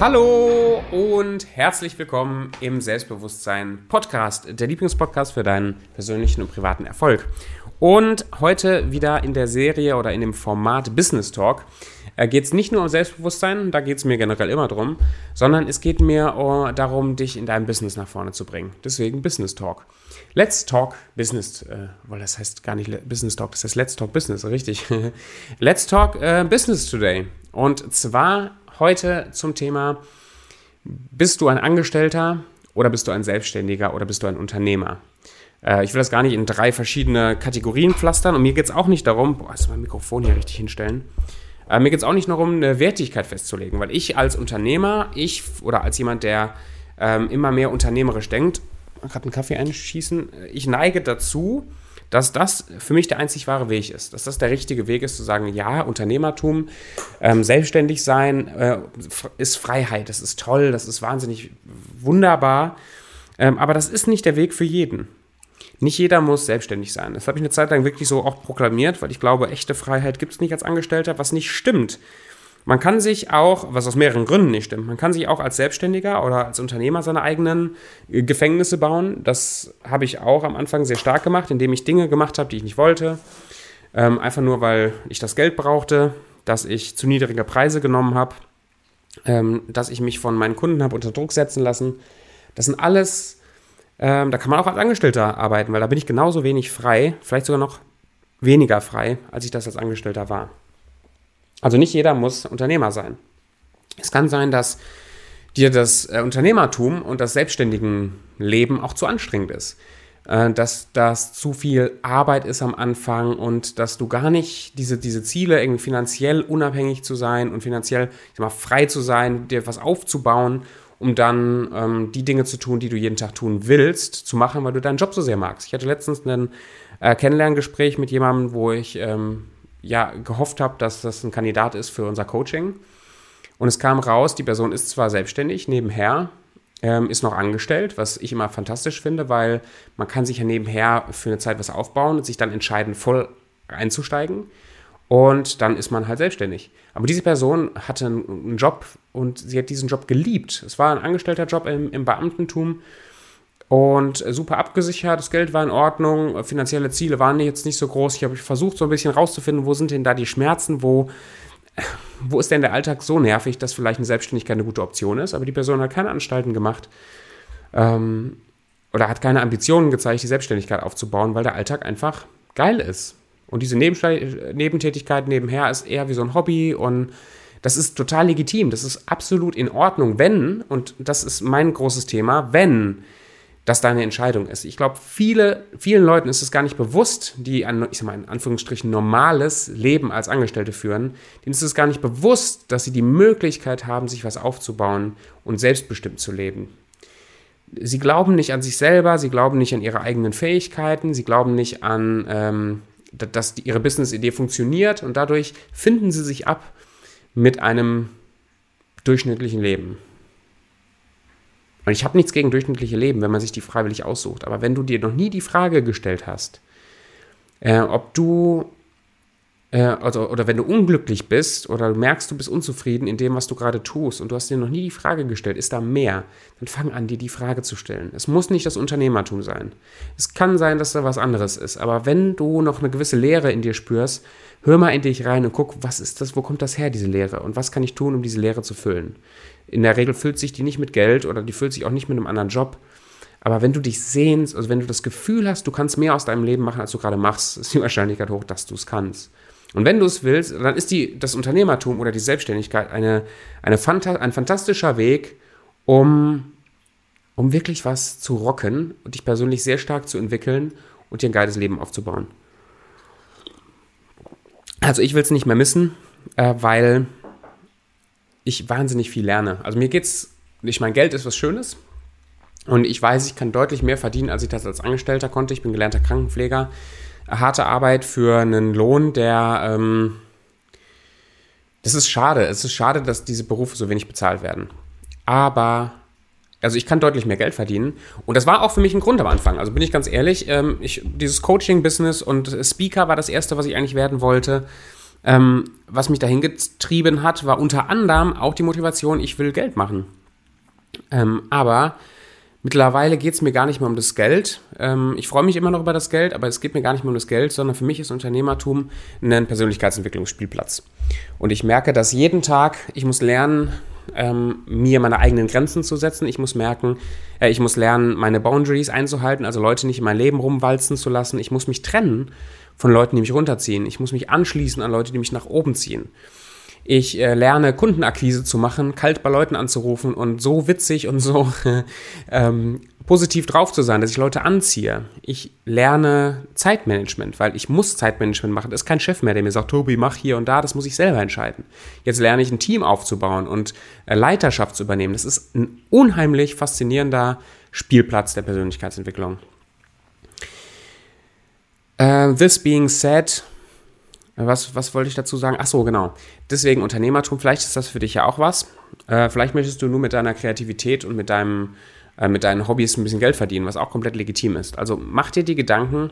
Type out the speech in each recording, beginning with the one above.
Hallo und herzlich willkommen im Selbstbewusstsein Podcast, der Lieblingspodcast für deinen persönlichen und privaten Erfolg. Und heute wieder in der Serie oder in dem Format Business Talk äh, geht es nicht nur um Selbstbewusstsein, da geht es mir generell immer drum, sondern es geht mir uh, darum, dich in deinem Business nach vorne zu bringen. Deswegen Business Talk. Let's Talk Business, äh, weil das heißt gar nicht Business Talk, das heißt Let's Talk Business, richtig. Let's Talk äh, Business Today. Und zwar heute zum Thema, bist du ein Angestellter oder bist du ein Selbstständiger oder bist du ein Unternehmer? Äh, ich will das gar nicht in drei verschiedene Kategorien pflastern und mir geht es auch nicht darum, boah, ist mein Mikrofon hier richtig hinstellen. Äh, mir geht es auch nicht darum, eine Wertigkeit festzulegen, weil ich als Unternehmer, ich oder als jemand, der ähm, immer mehr unternehmerisch denkt, gerade einen Kaffee einschießen, ich neige dazu, dass das für mich der einzig wahre Weg ist. Dass das der richtige Weg ist, zu sagen, ja, Unternehmertum, ähm, selbstständig sein äh, ist Freiheit, das ist toll, das ist wahnsinnig wunderbar. Ähm, aber das ist nicht der Weg für jeden. Nicht jeder muss selbstständig sein. Das habe ich eine Zeit lang wirklich so auch proklamiert, weil ich glaube, echte Freiheit gibt es nicht als Angestellter, was nicht stimmt. Man kann sich auch, was aus mehreren Gründen nicht stimmt, man kann sich auch als Selbstständiger oder als Unternehmer seine eigenen äh, Gefängnisse bauen. Das habe ich auch am Anfang sehr stark gemacht, indem ich Dinge gemacht habe, die ich nicht wollte. Ähm, einfach nur, weil ich das Geld brauchte, dass ich zu niedrige Preise genommen habe, ähm, dass ich mich von meinen Kunden habe unter Druck setzen lassen. Das sind alles, ähm, da kann man auch als Angestellter arbeiten, weil da bin ich genauso wenig frei, vielleicht sogar noch weniger frei, als ich das als Angestellter war. Also nicht jeder muss Unternehmer sein. Es kann sein, dass dir das äh, Unternehmertum und das selbstständigen Leben auch zu anstrengend ist. Äh, dass das zu viel Arbeit ist am Anfang und dass du gar nicht diese, diese Ziele, irgendwie finanziell unabhängig zu sein und finanziell mal, frei zu sein, dir was aufzubauen, um dann ähm, die Dinge zu tun, die du jeden Tag tun willst, zu machen, weil du deinen Job so sehr magst. Ich hatte letztens ein äh, Kennenlerngespräch mit jemandem, wo ich ähm, ja, gehofft habe, dass das ein Kandidat ist für unser Coaching. Und es kam raus, die Person ist zwar selbstständig nebenher, ähm, ist noch angestellt, was ich immer fantastisch finde, weil man kann sich ja nebenher für eine Zeit was aufbauen und sich dann entscheiden, voll einzusteigen. Und dann ist man halt selbstständig. Aber diese Person hatte einen Job und sie hat diesen Job geliebt. Es war ein angestellter Job im, im Beamtentum und super abgesichert, das Geld war in Ordnung, finanzielle Ziele waren jetzt nicht so groß. Ich habe versucht, so ein bisschen rauszufinden, wo sind denn da die Schmerzen, wo, wo ist denn der Alltag so nervig, dass vielleicht eine Selbstständigkeit eine gute Option ist. Aber die Person hat keine Anstalten gemacht ähm, oder hat keine Ambitionen gezeigt, die Selbstständigkeit aufzubauen, weil der Alltag einfach geil ist. Und diese Nebentätigkeit nebenher ist eher wie so ein Hobby und das ist total legitim, das ist absolut in Ordnung, wenn, und das ist mein großes Thema, wenn das deine Entscheidung ist. Ich glaube, viele, vielen Leuten ist es gar nicht bewusst, die ein, ich sag mal in Anführungsstrichen normales Leben als Angestellte führen, denen ist es gar nicht bewusst, dass sie die Möglichkeit haben, sich was aufzubauen und selbstbestimmt zu leben. Sie glauben nicht an sich selber, sie glauben nicht an ihre eigenen Fähigkeiten, sie glauben nicht an, ähm, dass ihre Business-Idee funktioniert und dadurch finden sie sich ab mit einem durchschnittlichen Leben. Und ich habe nichts gegen durchschnittliche Leben, wenn man sich die freiwillig aussucht. Aber wenn du dir noch nie die Frage gestellt hast, äh, ob du, äh, also, oder wenn du unglücklich bist oder du merkst, du bist unzufrieden in dem, was du gerade tust und du hast dir noch nie die Frage gestellt, ist da mehr, dann fang an, dir die Frage zu stellen. Es muss nicht das Unternehmertum sein. Es kann sein, dass da was anderes ist. Aber wenn du noch eine gewisse Leere in dir spürst, hör mal in dich rein und guck, was ist das, wo kommt das her, diese Leere? Und was kann ich tun, um diese Leere zu füllen? In der Regel füllt sich die nicht mit Geld oder die füllt sich auch nicht mit einem anderen Job. Aber wenn du dich sehnst, also wenn du das Gefühl hast, du kannst mehr aus deinem Leben machen, als du gerade machst, ist die Wahrscheinlichkeit hoch, dass du es kannst. Und wenn du es willst, dann ist die, das Unternehmertum oder die Selbstständigkeit eine, eine Fanta ein fantastischer Weg, um, um wirklich was zu rocken und dich persönlich sehr stark zu entwickeln und dir ein geiles Leben aufzubauen. Also ich will es nicht mehr missen, äh, weil ich wahnsinnig viel lerne. Also mir geht's, ich mein Geld ist was Schönes und ich weiß, ich kann deutlich mehr verdienen, als ich das als Angestellter konnte. Ich bin gelernter Krankenpfleger. Harte Arbeit für einen Lohn, der, ähm, das ist schade. Es ist schade, dass diese Berufe so wenig bezahlt werden. Aber also ich kann deutlich mehr Geld verdienen. Und das war auch für mich ein Grund am Anfang. Also bin ich ganz ehrlich, ähm, ich, dieses Coaching-Business und Speaker war das erste, was ich eigentlich werden wollte. Ähm, was mich dahin getrieben hat, war unter anderem auch die Motivation, ich will Geld machen. Ähm, aber mittlerweile geht es mir gar nicht mehr um das Geld. Ähm, ich freue mich immer noch über das Geld, aber es geht mir gar nicht mehr um das Geld, sondern für mich ist Unternehmertum ein Persönlichkeitsentwicklungsspielplatz. Und ich merke, dass jeden Tag ich muss lernen, ähm, mir meine eigenen Grenzen zu setzen. Ich muss merken, äh, ich muss lernen, meine Boundaries einzuhalten, also Leute nicht in mein Leben rumwalzen zu lassen. Ich muss mich trennen von Leuten, die mich runterziehen. Ich muss mich anschließen an Leute, die mich nach oben ziehen. Ich äh, lerne Kundenakquise zu machen, kalt bei Leuten anzurufen und so witzig und so ähm, positiv drauf zu sein, dass ich Leute anziehe. Ich lerne Zeitmanagement, weil ich muss Zeitmanagement machen. Es ist kein Chef mehr, der mir sagt, Tobi, mach hier und da, das muss ich selber entscheiden. Jetzt lerne ich ein Team aufzubauen und äh, Leiterschaft zu übernehmen. Das ist ein unheimlich faszinierender Spielplatz der Persönlichkeitsentwicklung. Uh, this being said, was, was wollte ich dazu sagen? Ach so, genau. Deswegen Unternehmertum, vielleicht ist das für dich ja auch was. Äh, vielleicht möchtest du nur mit deiner Kreativität und mit, deinem, äh, mit deinen Hobbys ein bisschen Geld verdienen, was auch komplett legitim ist. Also mach dir die Gedanken,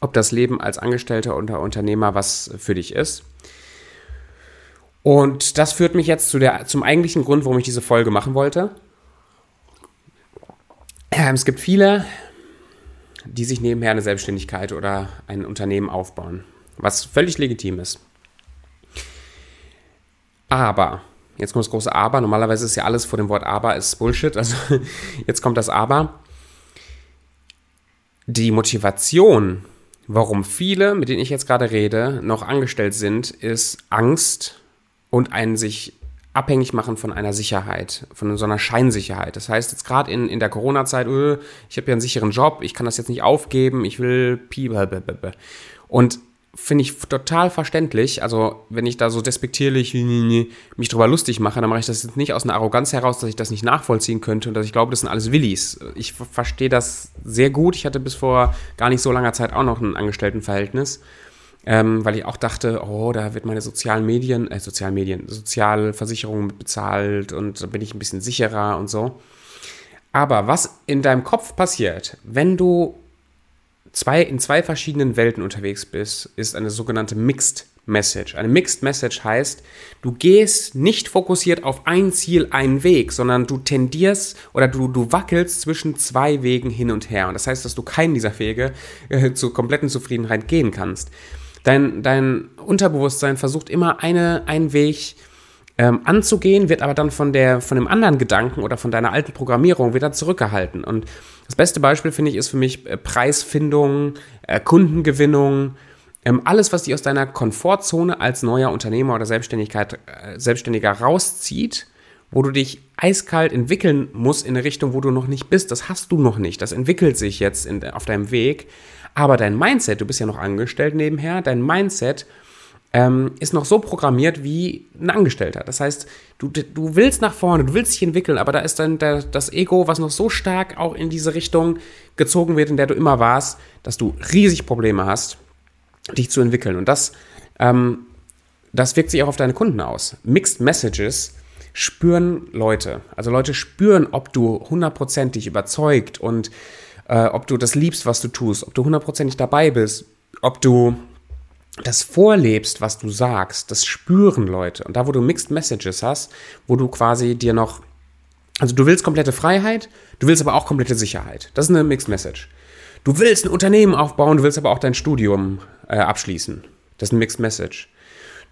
ob das Leben als Angestellter oder Unternehmer was für dich ist. Und das führt mich jetzt zu der, zum eigentlichen Grund, warum ich diese Folge machen wollte. Ähm, es gibt viele, die sich nebenher eine Selbstständigkeit oder ein Unternehmen aufbauen was völlig legitim ist. Aber, jetzt kommt das große Aber, normalerweise ist ja alles vor dem Wort Aber ist Bullshit, also jetzt kommt das Aber. Die Motivation, warum viele, mit denen ich jetzt gerade rede, noch angestellt sind, ist Angst und ein sich abhängig machen von einer Sicherheit, von so einer Scheinsicherheit. Das heißt, jetzt gerade in, in der Corona-Zeit, öh, ich habe ja einen sicheren Job, ich kann das jetzt nicht aufgeben, ich will Pi. Und finde ich total verständlich. Also, wenn ich da so despektierlich mich drüber lustig mache, dann mache ich das jetzt nicht aus einer Arroganz heraus, dass ich das nicht nachvollziehen könnte und dass ich glaube, das sind alles Willis. Ich verstehe das sehr gut. Ich hatte bis vor gar nicht so langer Zeit auch noch ein Angestelltenverhältnis, ähm, weil ich auch dachte, oh, da wird meine sozialen Medien, äh, sozialen Medien, Sozialversicherung bezahlt und da bin ich ein bisschen sicherer und so. Aber was in deinem Kopf passiert, wenn du zwei, in zwei verschiedenen Welten unterwegs bist, ist eine sogenannte Mixed Message. Eine Mixed Message heißt, du gehst nicht fokussiert auf ein Ziel, einen Weg, sondern du tendierst oder du, du wackelst zwischen zwei Wegen hin und her. Und das heißt, dass du keinen dieser Wege äh, zur kompletten Zufriedenheit gehen kannst. Dein, dein Unterbewusstsein versucht immer eine, einen Weg ähm, anzugehen, wird aber dann von, der, von dem anderen Gedanken oder von deiner alten Programmierung wieder zurückgehalten. Und das beste Beispiel, finde ich, ist für mich äh, Preisfindung, äh, Kundengewinnung, ähm, alles, was dich aus deiner Komfortzone als neuer Unternehmer oder Selbstständigkeit, äh, Selbstständiger rauszieht, wo du dich eiskalt entwickeln musst in eine Richtung, wo du noch nicht bist. Das hast du noch nicht. Das entwickelt sich jetzt in, auf deinem Weg. Aber dein Mindset, du bist ja noch angestellt nebenher, dein Mindset ähm, ist noch so programmiert wie ein Angestellter. Das heißt, du, du willst nach vorne, du willst dich entwickeln, aber da ist dann der, das Ego, was noch so stark auch in diese Richtung gezogen wird, in der du immer warst, dass du riesig Probleme hast, dich zu entwickeln. Und das, ähm, das wirkt sich auch auf deine Kunden aus. Mixed Messages spüren Leute. Also Leute spüren, ob du hundertprozentig überzeugt und äh, ob du das liebst, was du tust, ob du hundertprozentig dabei bist, ob du das vorlebst, was du sagst, das spüren Leute. Und da, wo du Mixed Messages hast, wo du quasi dir noch, also du willst komplette Freiheit, du willst aber auch komplette Sicherheit. Das ist eine Mixed Message. Du willst ein Unternehmen aufbauen, du willst aber auch dein Studium äh, abschließen. Das ist eine Mixed Message.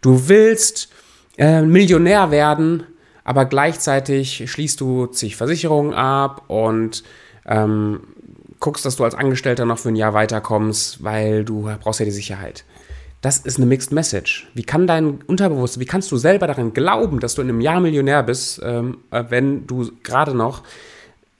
Du willst äh, Millionär werden, aber gleichzeitig schließt du zig Versicherungen ab und ähm, guckst, dass du als Angestellter noch für ein Jahr weiterkommst, weil du brauchst ja die Sicherheit. Das ist eine Mixed Message. Wie kann dein Unterbewusstsein, wie kannst du selber daran glauben, dass du in einem Jahr Millionär bist, ähm, äh, wenn du gerade noch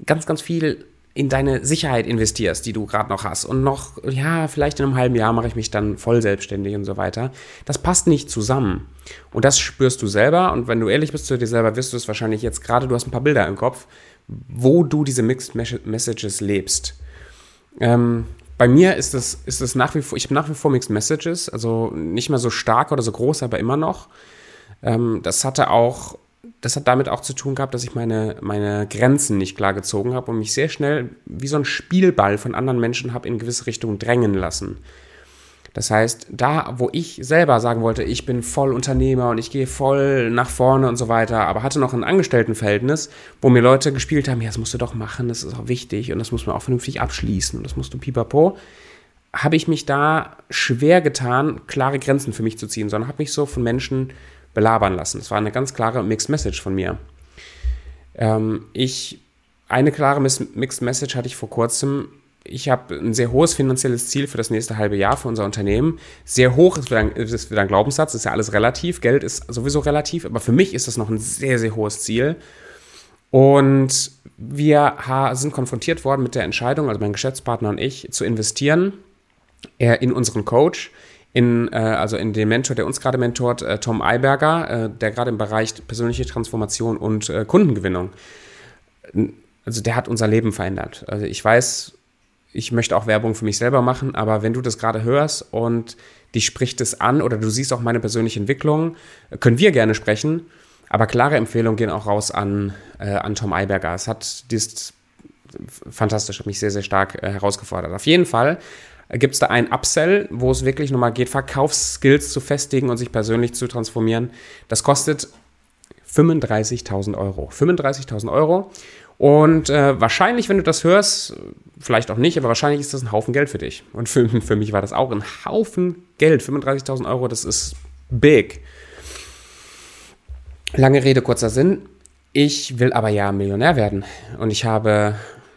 ganz, ganz viel in deine Sicherheit investierst, die du gerade noch hast und noch, ja, vielleicht in einem halben Jahr mache ich mich dann voll selbstständig und so weiter. Das passt nicht zusammen. Und das spürst du selber und wenn du ehrlich bist zu dir selber, wirst du es wahrscheinlich jetzt gerade, du hast ein paar Bilder im Kopf, wo du diese Mixed Messages lebst. Ähm, bei mir ist es, ist es nach wie vor, ich habe nach wie vor Mixed Messages, also nicht mehr so stark oder so groß, aber immer noch. Ähm, das hatte auch, das hat damit auch zu tun gehabt, dass ich meine, meine Grenzen nicht klar gezogen habe und mich sehr schnell wie so ein Spielball von anderen Menschen habe in gewisse Richtungen drängen lassen. Das heißt, da, wo ich selber sagen wollte, ich bin voll Unternehmer und ich gehe voll nach vorne und so weiter, aber hatte noch ein Angestelltenverhältnis, wo mir Leute gespielt haben, ja, das musst du doch machen, das ist auch wichtig und das muss man auch vernünftig abschließen und das musst du pipapo, habe ich mich da schwer getan, klare Grenzen für mich zu ziehen, sondern habe mich so von Menschen belabern lassen. Es war eine ganz klare Mixed Message von mir. Ähm, ich, eine klare Mixed Message hatte ich vor kurzem ich habe ein sehr hohes finanzielles Ziel für das nächste halbe Jahr für unser Unternehmen. Sehr hoch ist wieder, ein, ist wieder ein Glaubenssatz, ist ja alles relativ. Geld ist sowieso relativ, aber für mich ist das noch ein sehr, sehr hohes Ziel. Und wir sind konfrontiert worden mit der Entscheidung, also mein Geschäftspartner und ich, zu investieren äh, in unseren Coach, in, äh, also in den Mentor, der uns gerade mentort, äh, Tom Eiberger, der gerade im Bereich persönliche Transformation und Kundengewinnung also der hat unser Leben verändert. Also ich weiß, ich möchte auch Werbung für mich selber machen, aber wenn du das gerade hörst und dich spricht es an oder du siehst auch meine persönliche Entwicklung, können wir gerne sprechen. Aber klare Empfehlungen gehen auch raus an, äh, an Tom Eiberger. Es hat dies fantastisch, hat mich sehr, sehr stark äh, herausgefordert. Auf jeden Fall gibt es da ein Upsell, wo es wirklich nochmal geht, Verkaufsskills zu festigen und sich persönlich zu transformieren. Das kostet 35.000 Euro. 35.000 Euro. Und äh, wahrscheinlich, wenn du das hörst, vielleicht auch nicht, aber wahrscheinlich ist das ein Haufen Geld für dich. Und für, für mich war das auch ein Haufen Geld. 35.000 Euro, das ist big. Lange Rede, kurzer Sinn. Ich will aber ja Millionär werden. Und ich habe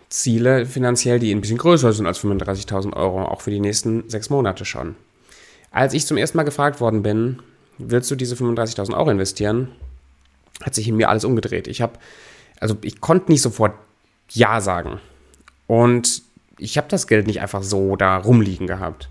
Ziele finanziell, die ein bisschen größer sind als 35.000 Euro, auch für die nächsten sechs Monate schon. Als ich zum ersten Mal gefragt worden bin, willst du diese 35.000 Euro investieren, hat sich in mir alles umgedreht. Ich habe also ich konnte nicht sofort Ja sagen. Und ich habe das Geld nicht einfach so da rumliegen gehabt.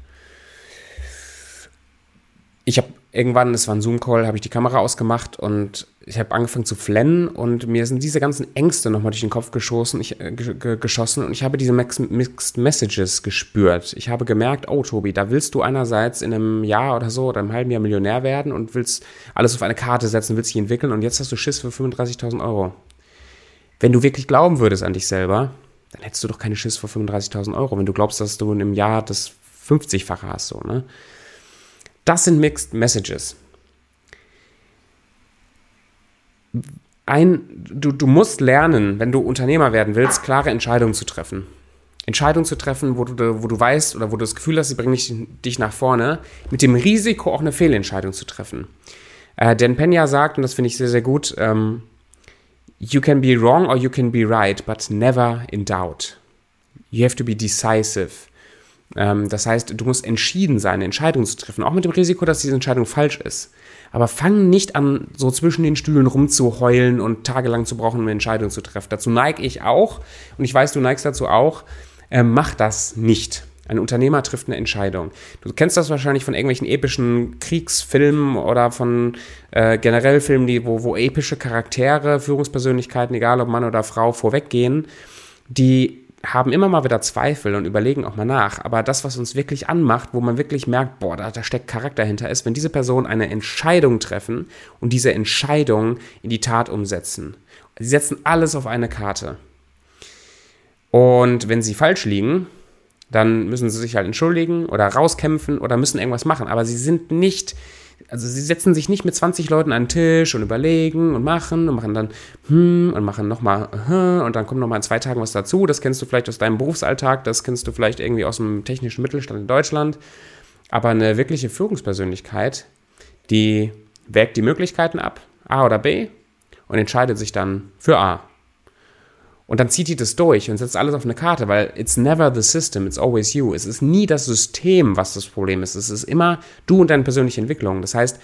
Ich habe irgendwann, es war ein Zoom-Call, habe ich die Kamera ausgemacht und ich habe angefangen zu flennen und mir sind diese ganzen Ängste nochmal durch den Kopf geschossen, ich, äh, geschossen und ich habe diese Mixed Messages gespürt. Ich habe gemerkt, oh Tobi, da willst du einerseits in einem Jahr oder so oder einem halben Jahr Millionär werden und willst alles auf eine Karte setzen, willst dich entwickeln und jetzt hast du Schiss für 35.000 Euro. Wenn du wirklich glauben würdest an dich selber, dann hättest du doch keine Schiss vor 35.000 Euro, wenn du glaubst, dass du in einem Jahr das 50-fache hast. So, ne? Das sind Mixed Messages. Ein, du, du musst lernen, wenn du Unternehmer werden willst, klare Entscheidungen zu treffen. Entscheidungen zu treffen, wo du, wo du weißt oder wo du das Gefühl hast, sie bringen dich, dich nach vorne, mit dem Risiko auch eine Fehlentscheidung zu treffen. Äh, Dan Pena sagt, und das finde ich sehr, sehr gut, ähm, You can be wrong or you can be right, but never in doubt. You have to be decisive. Ähm, das heißt, du musst entschieden sein, eine Entscheidung zu treffen, auch mit dem Risiko, dass diese Entscheidung falsch ist. Aber fang nicht an, so zwischen den Stühlen rumzuheulen und tagelang zu brauchen, um eine Entscheidung zu treffen. Dazu neige ich auch und ich weiß, du neigst dazu auch. Äh, mach das nicht. Ein Unternehmer trifft eine Entscheidung. Du kennst das wahrscheinlich von irgendwelchen epischen Kriegsfilmen oder von äh, generell Filmen, die, wo, wo epische Charaktere, Führungspersönlichkeiten, egal ob Mann oder Frau, vorweggehen, die haben immer mal wieder Zweifel und überlegen auch mal nach. Aber das, was uns wirklich anmacht, wo man wirklich merkt, boah, da, da steckt Charakter hinter, ist, wenn diese Personen eine Entscheidung treffen und diese Entscheidung in die Tat umsetzen. Sie setzen alles auf eine Karte. Und wenn sie falsch liegen, dann müssen sie sich halt entschuldigen oder rauskämpfen oder müssen irgendwas machen. Aber sie sind nicht, also sie setzen sich nicht mit 20 Leuten an den Tisch und überlegen und machen und machen dann hm und machen nochmal hm, und dann kommt nochmal in zwei Tagen was dazu. Das kennst du vielleicht aus deinem Berufsalltag, das kennst du vielleicht irgendwie aus dem technischen Mittelstand in Deutschland. Aber eine wirkliche Führungspersönlichkeit, die wägt die Möglichkeiten ab, A oder B, und entscheidet sich dann für A. Und dann zieht die das durch und setzt alles auf eine Karte, weil it's never the system, it's always you. Es ist nie das System, was das Problem ist. Es ist immer du und deine persönliche Entwicklung. Das heißt,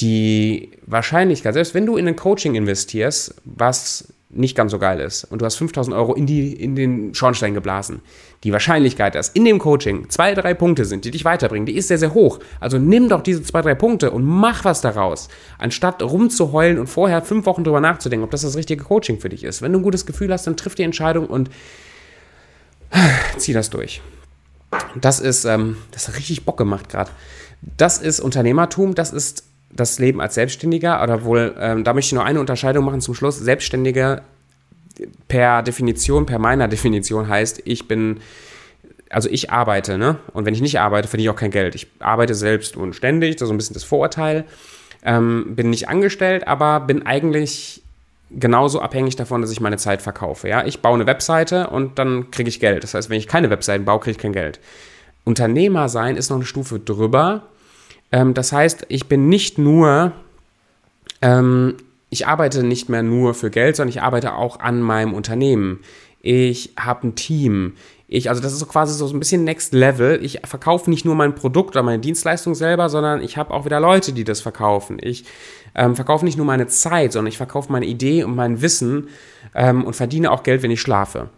die Wahrscheinlichkeit, selbst wenn du in ein Coaching investierst, was nicht ganz so geil ist und du hast 5000 Euro in, die, in den Schornstein geblasen, die Wahrscheinlichkeit, dass in dem Coaching zwei, drei Punkte sind, die dich weiterbringen, die ist sehr, sehr hoch. Also nimm doch diese zwei, drei Punkte und mach was daraus, anstatt rumzuheulen und vorher fünf Wochen drüber nachzudenken, ob das das richtige Coaching für dich ist. Wenn du ein gutes Gefühl hast, dann triff die Entscheidung und zieh das durch. Das ist, ähm, das hat richtig Bock gemacht gerade. Das ist Unternehmertum, das ist das Leben als Selbstständiger, oder wohl, ähm, da möchte ich nur eine Unterscheidung machen zum Schluss. Selbstständiger per Definition, per meiner Definition heißt, ich bin also ich arbeite, ne? Und wenn ich nicht arbeite, verdiene ich auch kein Geld. Ich arbeite selbst und ständig, das ist so ein bisschen das Vorurteil. Ähm, bin nicht angestellt, aber bin eigentlich genauso abhängig davon, dass ich meine Zeit verkaufe. Ja? Ich baue eine Webseite und dann kriege ich Geld. Das heißt, wenn ich keine Webseiten baue, kriege ich kein Geld. Unternehmer sein ist noch eine Stufe drüber. Ähm, das heißt, ich bin nicht nur, ähm, ich arbeite nicht mehr nur für Geld, sondern ich arbeite auch an meinem Unternehmen. Ich habe ein Team. Ich, also das ist so quasi so ein bisschen Next Level. Ich verkaufe nicht nur mein Produkt oder meine Dienstleistung selber, sondern ich habe auch wieder Leute, die das verkaufen. Ich ähm, verkaufe nicht nur meine Zeit, sondern ich verkaufe meine Idee und mein Wissen ähm, und verdiene auch Geld, wenn ich schlafe.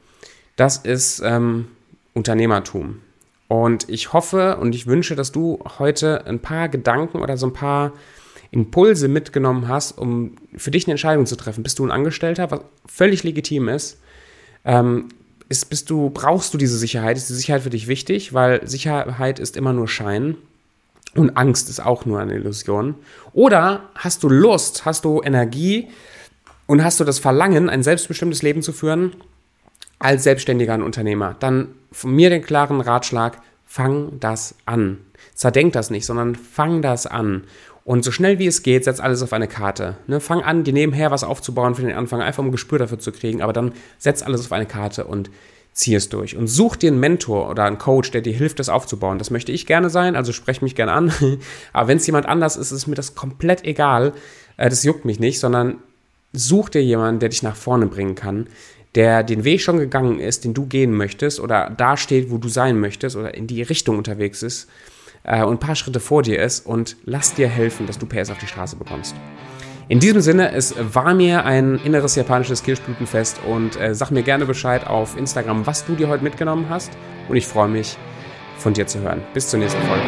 Das ist ähm, Unternehmertum. Und ich hoffe und ich wünsche, dass du heute ein paar Gedanken oder so ein paar Impulse mitgenommen hast, um für dich eine Entscheidung zu treffen. Bist du ein Angestellter, was völlig legitim ist? Ähm, ist, bist du, brauchst du diese Sicherheit? Ist die Sicherheit für dich wichtig? Weil Sicherheit ist immer nur Schein. Und Angst ist auch nur eine Illusion. Oder hast du Lust, hast du Energie und hast du das Verlangen, ein selbstbestimmtes Leben zu führen als selbstständiger Unternehmer? Dann von mir den klaren Ratschlag, fang das an. Zerdenk das nicht, sondern fang das an. Und so schnell wie es geht, setz alles auf eine Karte. Ne, fang an, dir nebenher was aufzubauen für den Anfang, einfach um ein Gespür dafür zu kriegen, aber dann setz alles auf eine Karte und zieh es durch. Und such dir einen Mentor oder einen Coach, der dir hilft, das aufzubauen. Das möchte ich gerne sein, also sprech mich gerne an. Aber wenn es jemand anders ist, ist mir das komplett egal. Äh, das juckt mich nicht, sondern such dir jemanden, der dich nach vorne bringen kann, der den Weg schon gegangen ist, den du gehen möchtest oder da steht, wo du sein möchtest oder in die Richtung unterwegs ist äh, und ein paar Schritte vor dir ist und lass dir helfen, dass du PS auf die Straße bekommst. In diesem Sinne, es war mir ein inneres japanisches Kirschblütenfest und äh, sag mir gerne Bescheid auf Instagram, was du dir heute mitgenommen hast. Und ich freue mich, von dir zu hören. Bis zur nächsten Folge.